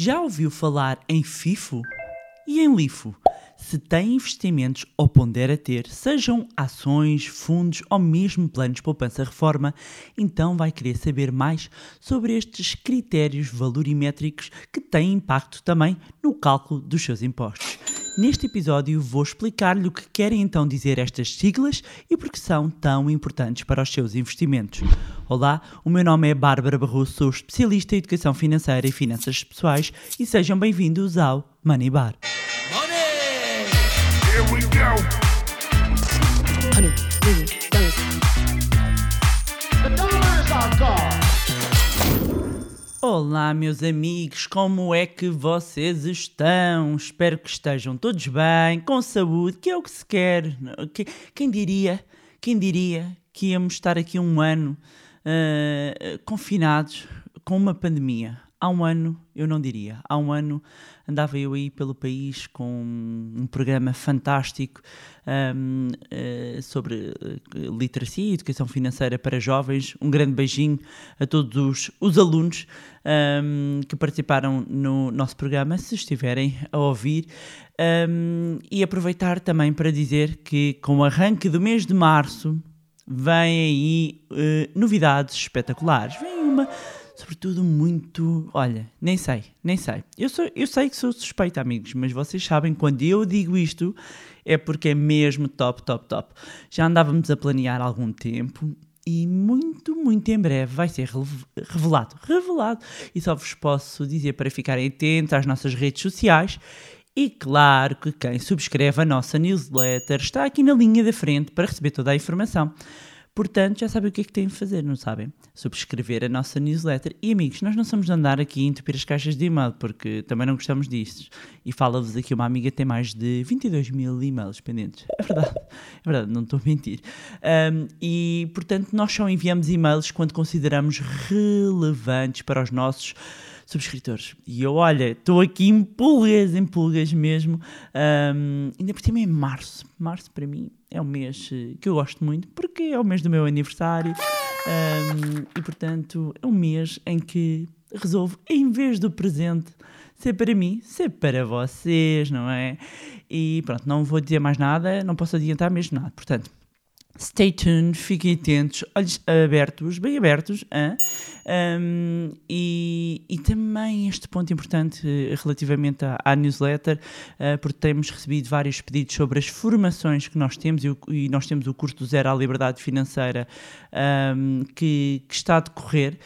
Já ouviu falar em FIFO e em LIFO? Se tem investimentos ou pondera ter, sejam ações, fundos ou mesmo planos de poupança-reforma, então vai querer saber mais sobre estes critérios valorimétricos que têm impacto também no cálculo dos seus impostos. Neste episódio vou explicar-lhe o que querem então dizer estas siglas e por que são tão importantes para os seus investimentos. Olá, o meu nome é Bárbara Barroso, sou especialista em educação financeira e finanças pessoais e sejam bem-vindos ao Money Bar. Money! Here we go. Olá, meus amigos, como é que vocês estão? Espero que estejam todos bem, com saúde, que é o que se quer. Que- Quem diria, quem diria que íamos estar aqui um ano ah, confinados com uma pandemia? Há um ano, eu não diria. Há um ano andava eu aí pelo país com um programa fantástico ahm, eh, sobre eh, literacia e educação financeira para jovens. Um grande beijinho a todos os, os alunos ahm, que participaram no nosso programa, se estiverem a ouvir. Ahm, e aproveitar também para dizer que com o arranque do mês de março vem aí eh, novidades espetaculares. Vem uma, sobretudo, muito. Olha, nem sei, nem sei. Eu, sou, eu sei que sou suspeita, amigos, mas vocês sabem, quando eu digo isto, é porque é mesmo top, top, top. Já andávamos a planear há algum tempo. E muito, muito em breve vai ser revelado. Revelado. E só vos posso dizer para ficarem atentos às nossas redes sociais e claro que quem subscreve a nossa newsletter está aqui na linha da frente para receber toda a informação. Portanto, já sabem o que é que têm de fazer, não sabem? Subscrever a nossa newsletter. E amigos, nós não somos de andar aqui a entupir as caixas de e-mail, porque também não gostamos disso. E fala-vos aqui uma amiga que tem mais de 22 mil e-mails pendentes. É verdade, é verdade, não estou a mentir. Ahm, e, portanto, nós só enviamos e-mails quando consideramos relevantes para os nossos subscritores. E eu, olha, estou aqui em pulgas, em pulgas mesmo. Ahm, ainda por cima em março. Março para mim é um mês eh, que eu gosto muito porque é o mês do meu aniversário. Ahm, e portanto é um mês em que resolvo, em vez do presente, ser para mim, ser para vocês, não é? E pronto, não vou dizer mais nada, não posso adiantar mesmo nada. Portanto, Stay tuned, fiquem atentos, olhos abertos, bem abertos. Um, e, e também este ponto importante relativamente à, à newsletter, eh, porque temos recebido vários pedidos sobre as formações que nós temos e, o- e nós temos o curso do Zero à Liberdade Financeira um, que, que está a decorrer.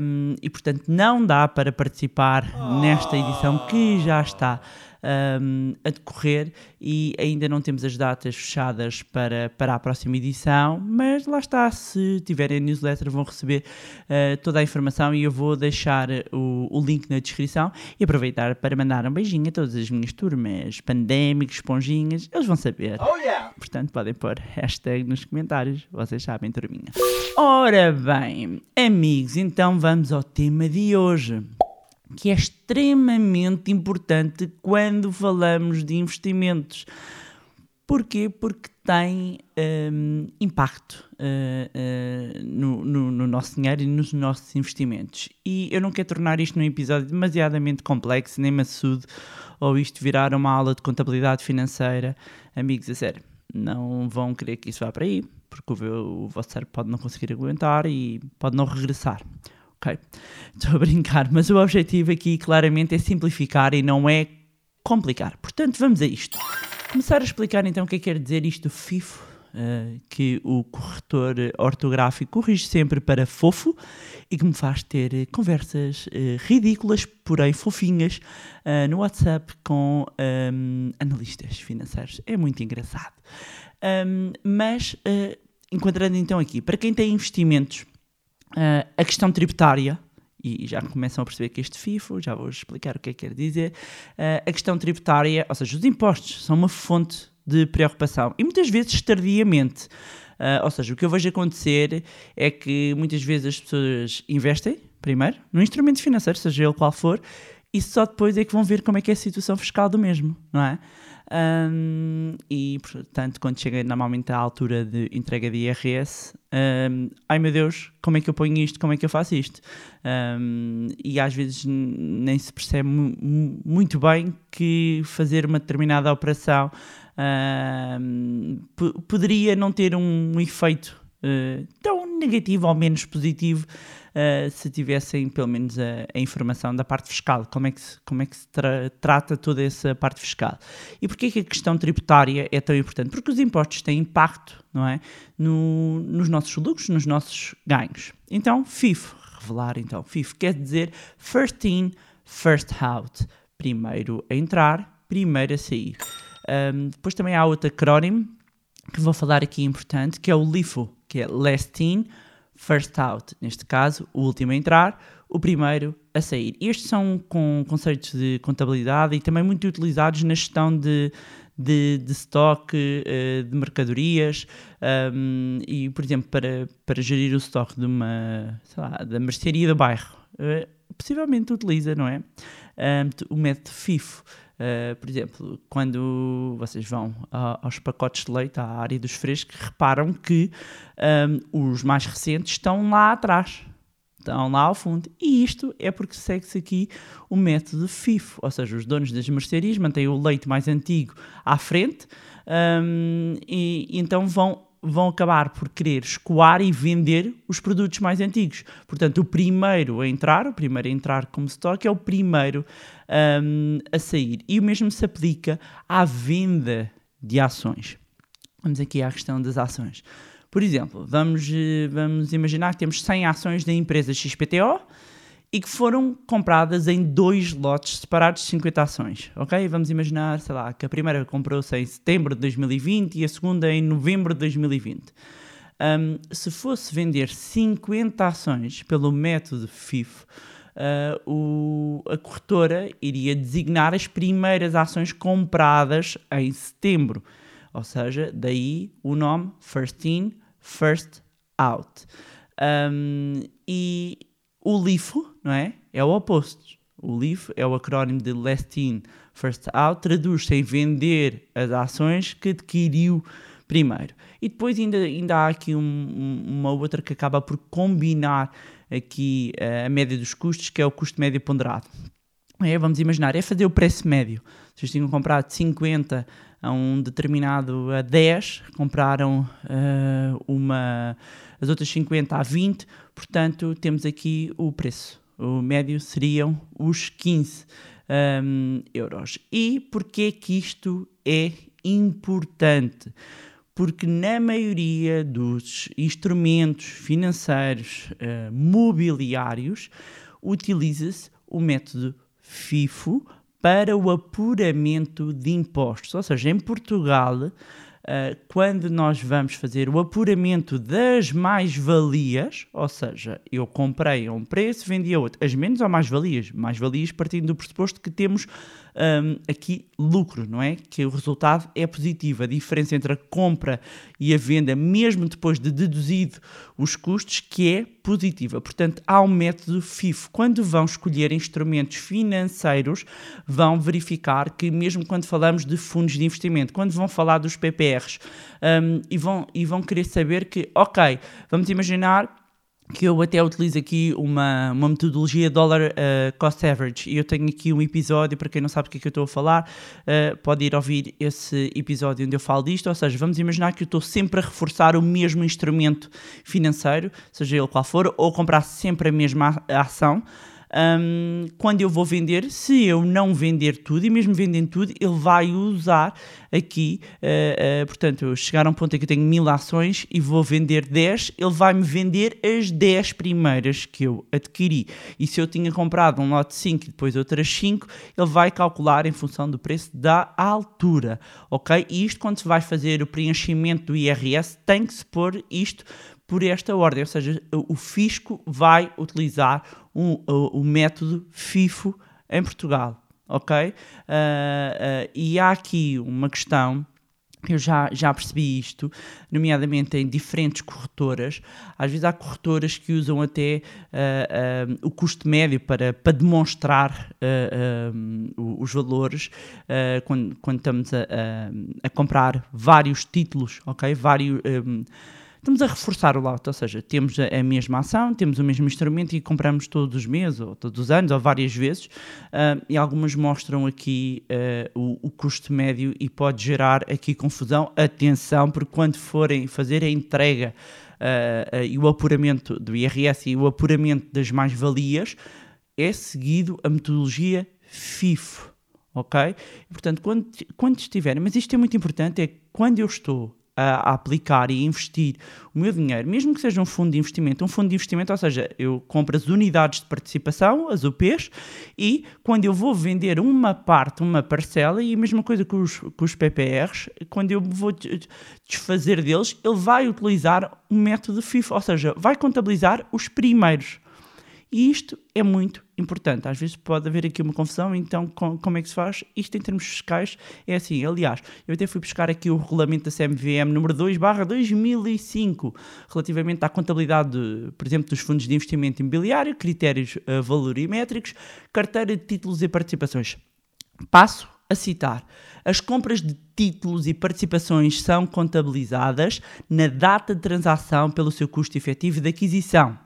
um, e portanto não dá para participar nesta edição que já está um, a decorrer e ainda não temos as datas fechadas para, para a próxima edição, mas lá está, se tiverem a newsletter vão receber uh, toda a informação e eu vou deixar o, o link na descrição e aproveitar para mandar um beijinho a todas as minhas turmas, pandémicos, esponjinhas, eles vão saber. Oh yeah. Portanto, podem pôr hashtag nos comentários, vocês sabem, turminha. Ora bem, amigos, então vamos ao tema de hoje, que é extremamente importante quando falamos de investimentos. Porquê? Porque tem hum, impacto uh, uh, no, no- no nosso dinheiro e nos nossos investimentos. E eu não quero tornar isto num episódio demasiadamente complexo, nem maçudo, ou isto virar uma aula de contabilidade financeira. Amigos, a sério, não vão querer que isso vá para aí, porque o, o vosso cérebro pode não conseguir aguentar e pode não regressar. Ok? Estou a brincar, mas o objetivo aqui claramente é simplificar e não é complicar. Portanto, vamos a isto. Começar a explicar então o que é que quer dizer isto FIFO, eh, que o corretor ortográfico corrige sempre para fofo e que me faz ter eh, conversas eh, ridículas, porém fofinhas, eh, no WhatsApp com ehm, analistas financeiros. É muito engraçado. Ahm, mas, eh, enquadrando então aqui, para quem tem investimentos, ah, a questão tributária, e já começam a perceber que este FIFO, já vou explicar o que é que quer dizer, ah, a questão tributária, ou seja, os impostos são uma fonte de preocupação e muitas vezes tardiamente. Ah, ou seja, o que eu vejo acontecer é que muitas vezes as pessoas investem, primeiro, num instrumento financeiro, seja ele qual for, e só depois é que vão ver como é que é a situação fiscal do mesmo, não é? Um, e, portanto, quando chega normalmente à altura de entrega de IRS, um, ai meu Deus, como é que eu ponho isto, como é que eu faço isto? Um, e às vezes nem se percebe mu muito bem que fazer uma determinada operação poderia não ter um efeito uh, tão negativo ou menos positivo uh, se tivessem pelo menos a, a, informação da parte fiscal, como é que se, como é que se tra trata toda essa parte fiscal. E porquê que a questão tributária é tão importante? Porque os impostos têm impacto não é? No, nos nossos lucros, nos nossos ganhos. Então, FIFO, revelar então, FIFO quer dizer First In, First Out. Primeiro a entrar, primeiro a sair. Um, depois também há outro acrónimo que vou falar aqui importante, que é o LIFO, que é Last In, First Out. Neste caso, o último a entrar, o primeiro a sair. Estes são com conceitos de contabilidade e também muito utilizados na gestão de, de, de estoque, uh, de mercadorias um, e, por exemplo, para, para gerir o estoque de uma, lá, da mercearia do bairro. Uh, possivelmente utiliza, não é? Um, o método FIFO. Uh, por exemplo, quando vocês vão a, aos pacotes de leite, à área dos frescos, reparam que um, os mais recentes estão lá atrás, estão lá ao fundo. E isto é porque segue-se aqui o método FIFO, ou seja, os donos das mercearias mantêm o leite mais antigo à frente um, e, e então vão vão acabar por querer escoar e vender os produtos mais antigos. Portanto, o primeiro a entrar, o primeiro a entrar como stock é o primeiro um, a sair. E o mesmo se aplica à venda de ações. Vamos aqui à questão das ações. Por exemplo, vamos, eh, vamos imaginar que temos 100 ações da empresa XPTO e que foram compradas em dois lotes separados de 50 ações, ok? Vamos imaginar, sei lá, que a primeira comprou-se em setembro de 2020 e a segunda em novembro de 2020. Um, se fosse vender 50 ações pelo método FIFO, uh, o, a corretora iria designar as primeiras ações compradas em setembro. Ou seja, daí o nome First In, First Out. Um, e o LIFO, não é? É o oposto. O LIFO é o acrónimo de Last In, First Out, traduz-se em vender as ações que adquiriu primeiro. E depois ainda, ainda há aqui um, uma outra que acaba por combinar aqui uh, a média dos custos, que é o custo médio ponderado. É, vamos imaginar, é fazer o preço médio. Vocês tinham comprado 50 a um determinado a 10, compraram uh, uma, as outras 50 a 20, portanto temos aqui o preço. O médio seriam os 15 um, euros. E porquê que isto é importante? Porque na maioria dos instrumentos financeiros uh, mobiliários utiliza-se o método FIFO para o apuramento de impostos. Ou seja, em Portugal, Uh, quando nós vamos fazer o apuramento das mais-valias, ou seja, eu comprei a um preço, vendi a outro, as menos ou mais-valias? Mais-valias partindo do pressuposto que temos um, aqui lucro, não é? Que o resultado é positivo. A diferença entre a compra e a venda, mesmo depois de deduzido os custos, que é positiva. Portanto, há um método FIFO. Quando vão escolher instrumentos financeiros, vão verificar que, mesmo quando falamos de fundos de investimento, quando vão falar dos PPRs, um, e, vão, e vão querer saber que, ok, vamos imaginar que eu até utilizo aqui uma, uma metodologia Dollar uh, Cost Average. E eu tenho aqui um episódio, para quem não sabe o que é que eu estou a falar, uh, pode ir ouvir esse episódio onde eu falo disto, ou seja, vamos imaginar que eu estou sempre a reforçar o mesmo instrumento financeiro, seja ele qual for, ou comprar sempre a mesma ação, um, quando eu vou vender, se eu não vender tudo, e mesmo vendendo tudo, ele vai usar aqui, uh, uh, portanto, chegar a um ponto em que eu tenho mil ações e vou vender 10, ele vai-me vender as 10 primeiras que eu adquiri. E se eu tinha comprado um lote 5 e depois outras 5, ele vai calcular em função do preço da altura, ok? E isto quando se vai fazer o preenchimento do IRS, tem que se pôr isto por esta ordem, ou seja, o fisco vai utilizar o, o método FIFO em Portugal, ok? Uh, uh, e há aqui uma questão Eu já, já percebi isto, nomeadamente em diferentes corretoras. Às vezes há corretoras que usam até uh, uh, o custo médio para, para demonstrar uh, os valores quando, quando estamos a, a, a, comprar vários títulos, ok? Vários. Um, estamos a reforçar o lote, ou seja, temos a, mesma ação, temos o mesmo instrumento e compramos todos os meses, ou todos os anos, ou várias vezes, uh, e algumas mostram aqui uh, o, o, custo médio e pode gerar aqui confusão. Atenção, porque quando forem fazer a entrega uh, e o apuramento do IRS e o apuramento das mais-valias, é seguido a metodologia FIFO. Ok? portanto, quando, quando estiverem, mas isto é muito importante, é quando eu estou a, aplicar e investir o meu dinheiro, mesmo que seja um fundo de investimento, um fundo de investimento, ou seja, eu compro as unidades de participação, as UPs, e quando eu vou vender uma parte, uma parcela, e a mesma coisa com os, com os PPRs, quando eu vou desfazer deles, ele vai utilizar o método FIFO, ou seja, vai contabilizar os primeiros. E isto é muito importante. Às vezes pode haver aqui uma confusão, então com, como é que se faz? Isto em termos fiscais é assim. Aliás, eu até fui buscar aqui o regulamento da CMVM número 2 barra 2005, relativamente à contabilidade, de, por exemplo, dos fundos de investimento imobiliário, critérios uh, valorimétricos, carteira de títulos e participações. Passo a citar. As compras de títulos e participações são contabilizadas na data de transação pelo seu custo efetivo de aquisição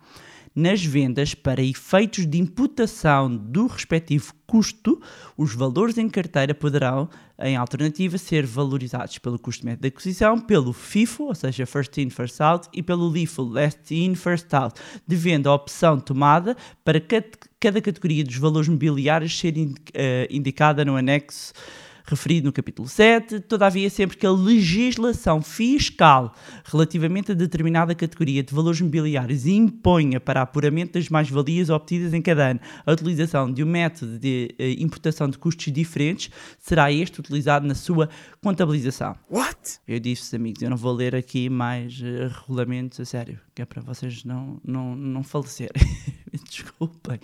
nas vendas para efeitos de imputação do respectivo custo, os valores em carteira poderão, em alternativa, ser valorizados pelo custo médio de aquisição, pelo FIFO, ou seja, First In, First Out, e pelo LIFO, Last In, First Out, devendo a opção tomada para cada categoria dos valores mobiliários ser uh, indicada no anexo referido no capítulo 7, todavia sempre que a legislação fiscal relativamente a determinada categoria de valores mobiliários imponha para apuramento das mais-valias obtidas em cada ano a utilização de um método de uh, imputação de custos diferentes, será este utilizado na sua contabilização. What? Eu disse, amigos, eu não vou ler aqui mais uh, regulamentos a sério, que é para vocês não, não, não falecerem. Desculpem.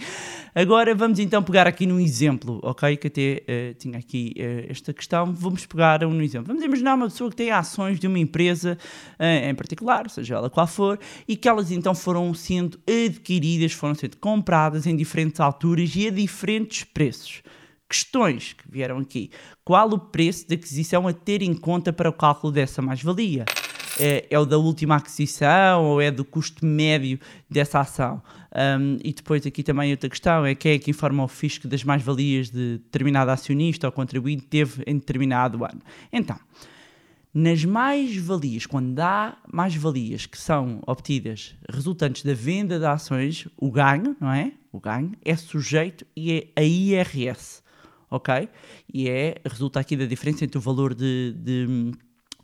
Agora vamos então pegar aqui num exemplo, ok? Que até uh, tinha aqui uh, esta questão. Vamos pegar um exemplo. Vamos imaginar uma pessoa que tem ações de uma empresa uh, em particular, seja ela qual for, e que elas então foram sendo adquiridas, foram sendo compradas em diferentes alturas e a diferentes preços. Questões que vieram aqui. Qual o preço de aquisição a ter em conta para o cálculo dessa mais-valia? É, é, o da última aquisição ou é do custo médio dessa ação. Um, e depois aqui também outra questão é quem é que informa o fisco das mais-valias de determinado acionista ou contribuinte teve em determinado ano. Então, nas mais-valias, quando há mais-valias que são obtidas resultantes da venda de ações, o ganho, não é? O ganho é sujeito e é a IRS, ok? E é, resulta aqui da diferença entre o valor de, de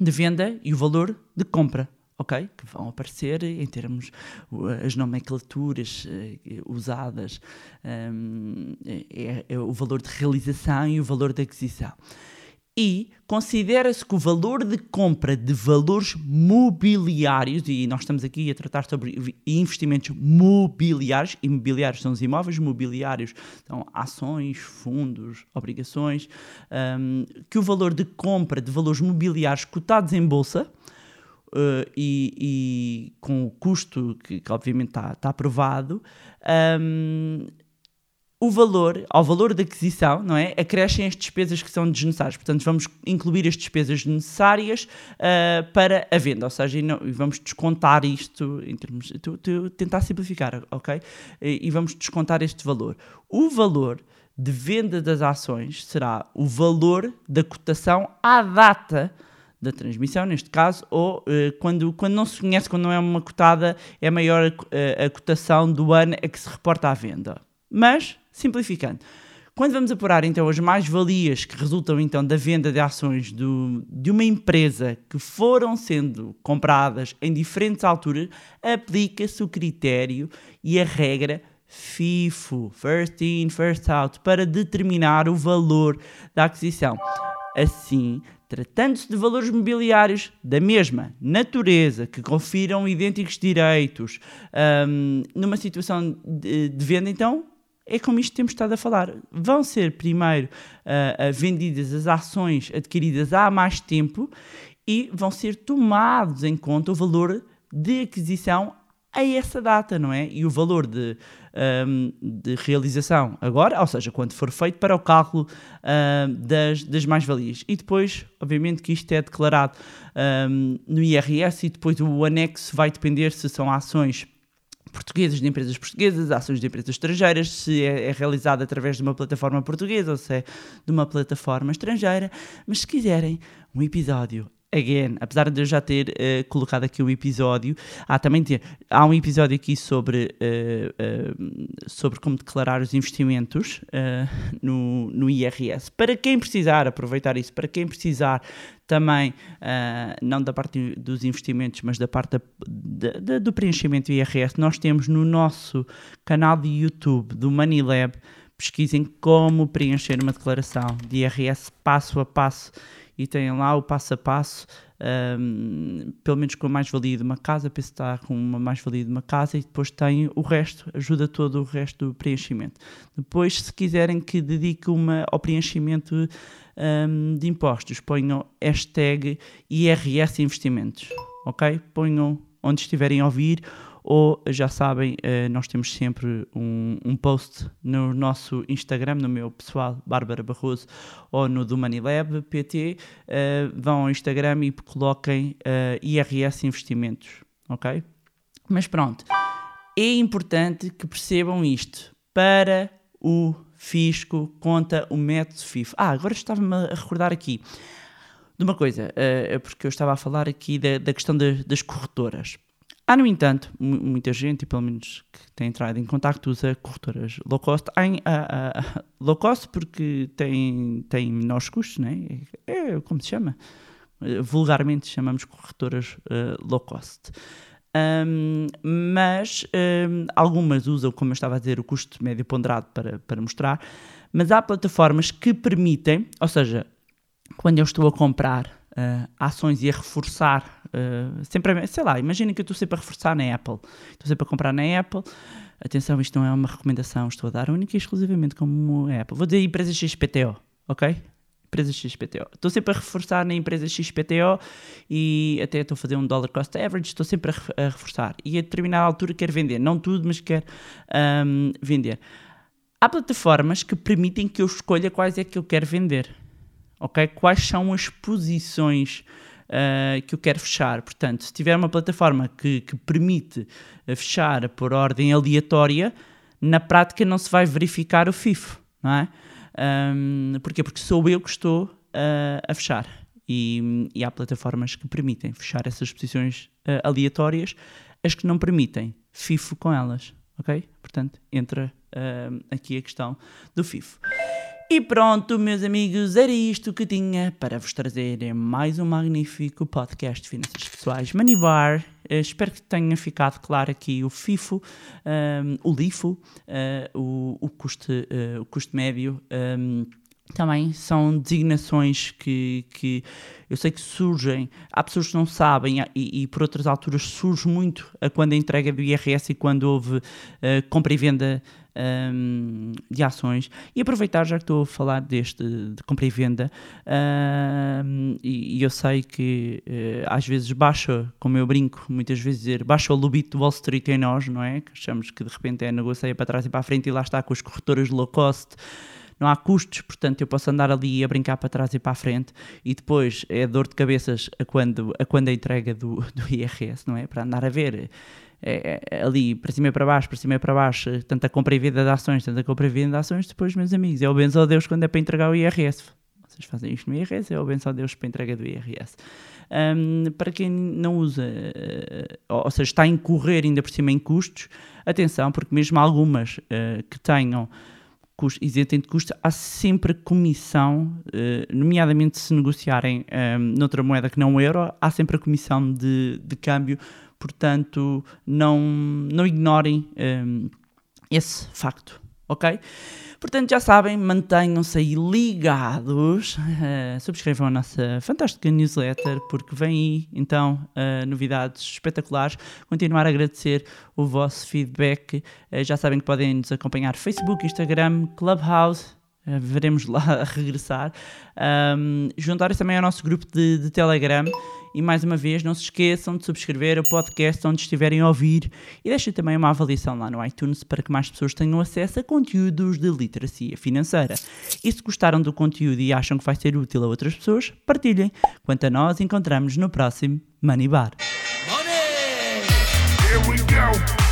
de venda e o valor de compra, ok? Que vão aparecer em termos, as nomenclaturas uh, usadas, um, é, é, o valor de realização e o valor de aquisição e considera-se que o valor de compra de valores mobiliários, e nós estamos aqui a tratar sobre investimentos mobiliários, imobiliários são os imóveis, mobiliários são ações, fundos, obrigações, um, que o valor de compra de valores mobiliários cotados em bolsa, Uh, e, e, com o custo que, que obviamente está, está aprovado, um, o valor, ao valor da aquisição, não é? Acrescem as despesas que são desnecessárias. Portanto, vamos incluir as despesas necessárias uh, para a venda, ou seja, não, vamos descontar isto em termos. Tu, tu, tentar simplificar, ok? E, e vamos descontar este valor. O valor de venda das ações será o valor da cotação à data da transmissão, neste caso, ou uh, quando, quando não se conhece, quando não é uma cotada, é maior a, a cotação do ano a que se reporta à venda. Mas Simplificando. Quando vamos apurar então as mais-valias que resultam então da venda de ações do, de uma empresa que foram sendo compradas em diferentes alturas, aplica-se o critério e a regra FIFO, First In, First Out, para determinar o valor da aquisição. Assim, tratando-se de valores mobiliários da mesma natureza, que confiram idênticos direitos um, numa situação de, de venda, então é como isto temos estado a falar. Vão ser primeiro uh, vendidas as ações adquiridas há mais tempo e vão ser tomados em conta o valor de aquisição a essa data, não é? E o valor de, um, de realização agora, ou seja, quando for feito para o cálculo das, das mais-valias. E depois, obviamente, que isto é declarado um, no IRS e depois o anexo vai depender se são ações portuguesas de empresas portuguesas, ações de empresas estrangeiras, se é, é realizado através de uma plataforma portuguesa ou se é de uma plataforma estrangeira. Mas se quiserem um episódio again, apesar de eu já ter uh, colocado aqui um episódio, há também há um episódio aqui sobre, uh, uh, sobre como declarar os investimentos no, no IRS. Para quem precisar aproveitar isso, para quem precisar também, não da parte dos investimentos, mas da parte da, da, do preenchimento do IRS, nós temos no nosso canal de YouTube do MoneyLab, pesquisem como preencher uma declaração de IRS passo a passo e têm lá o passo a passo, um, pelo menos com a mais-valia de uma casa, penso que está com uma mais-valia de uma casa, e depois tem o resto, ajuda todo o resto do preenchimento. Depois, se quiserem que dedique uma ao preenchimento um, de impostos, ponham hashtag IRS Investimentos, ok? Ponham onde estiverem a ouvir ou já sabem, eh, nós temos sempre um, um, post no nosso Instagram, no meu pessoal, Bárbara Barroso, ou no do Manilab PT, eh, vão ao Instagram e coloquem eh, IRS Investimentos, ok? Mas pronto, é importante que percebam isto. Para o fisco, conta o método FIF. Ah, agora estava-me a recordar aqui de uma coisa, porque eu estava a falar aqui da, da questão das corretoras. Há, no entanto, muita gente, pelo menos que tem entrado em contato, usa corretoras low cost. Há, low cost porque tem, tem menores custos, né? é, é como se chama. Vulgarmente chamamos corretoras uh, low cost. Um, mas um, algumas usam, como eu estava a dizer, o custo médio ponderado para, para mostrar, mas há plataformas que permitem, ou seja, quando eu estou a comprar uh, ações e a reforçar Uh, sempre, sei lá, imaginem que eu estou sempre a reforçar na Apple. Estou sempre a comprar na Apple. Atenção, isto não é uma recomendação, estou a dar única e exclusivamente como Apple. Vou dizer empresa XPTO, ok? Empresa XPTO. Estou sempre a reforçar na empresa XPTO e até estou a fazer um dollar cost average, estou sempre a, a reforçar. E a determinada altura quero vender, não tudo, mas quero um, vender. Há plataformas que permitem que eu escolha quais é que eu quero vender, ok? Quais são as posições uh, que eu quero fechar. Portanto, se tiver uma plataforma que, que permite eh, fechar por ordem aleatória, na prática não se vai verificar o FIFO, não é? Um, porquê? Porque sou eu que estou uh, a fechar. E, e, há plataformas que permitem fechar essas posições uh, aleatórias, as que não permitem, FIFO com elas, ok? Portanto, entra uh, aqui a questão do FIFO. E pronto, meus amigos, era isto que tinha para vos trazer mais um magnífico podcast de finanças pessoais Money Bar. Uh, espero que tenha ficado claro aqui o FIFO, um, ehm, o LIFO, uh, o, o, custo, uh, o custo médio. Um, ehm, também são designações que, que eu sei que surgem, há pessoas que não sabem e, e por outras alturas surge muito a quando a entrega do IRS e quando houve uh, compra e venda um, de ações. E aproveitar, já que estou a falar deste de compra e venda, um, e, e, eu sei que uh, às vezes baixa, como eu brinco muitas vezes dizer, baixa o lobito do Wall Street em nós, não é? Que achamos que de repente é negocia para trás e para a frente e lá está com as corretoras low cost não há custos, portanto eu posso andar ali a brincar para trás e para a frente e depois é dor de cabeças a quando a, quando a entrega do, do IRS, não é? Para andar a ver é, é, ali para cima e para baixo, para cima e para baixo, tanta compra e venda de ações, tanta compra e venda de ações, depois, meus amigos, é o benção a Deus quando é para entregar o IRS. Vocês fazem isto no IRS, é o benção a Deus para entrega do IRS. Um, para quem não usa, uh, ou seja, está a incorrer ainda por cima em custos, atenção, porque mesmo algumas uh, que tenham isentem de custo, há sempre comissão, uh, nomeadamente se negociarem um, noutra moeda que não o euro, há sempre a comissão de, de câmbio. Portanto, não, não ignorem um, esse facto, ok? Portanto, já sabem, mantenham-se aí ligados, uh, subscrevam a nossa fantástica newsletter, porque vem aí, então, uh, novidades espetaculares. Continuar a agradecer o vosso feedback. Uh, já sabem que podem nos acompanhar Facebook, Instagram, Clubhouse, veremos lá a regressar. Um, Juntarem-se também ao nosso grupo de, de Telegram. E mais uma vez, não se esqueçam de subscrever o podcast onde estiverem a ouvir e deixem também uma avaliação lá no iTunes para que mais pessoas tenham acesso a conteúdos de literacia financeira. E se gostaram do conteúdo e acham que vai ser útil a outras pessoas, partilhem. Quanto a nós, encontramos no próximo Money Bar. Go.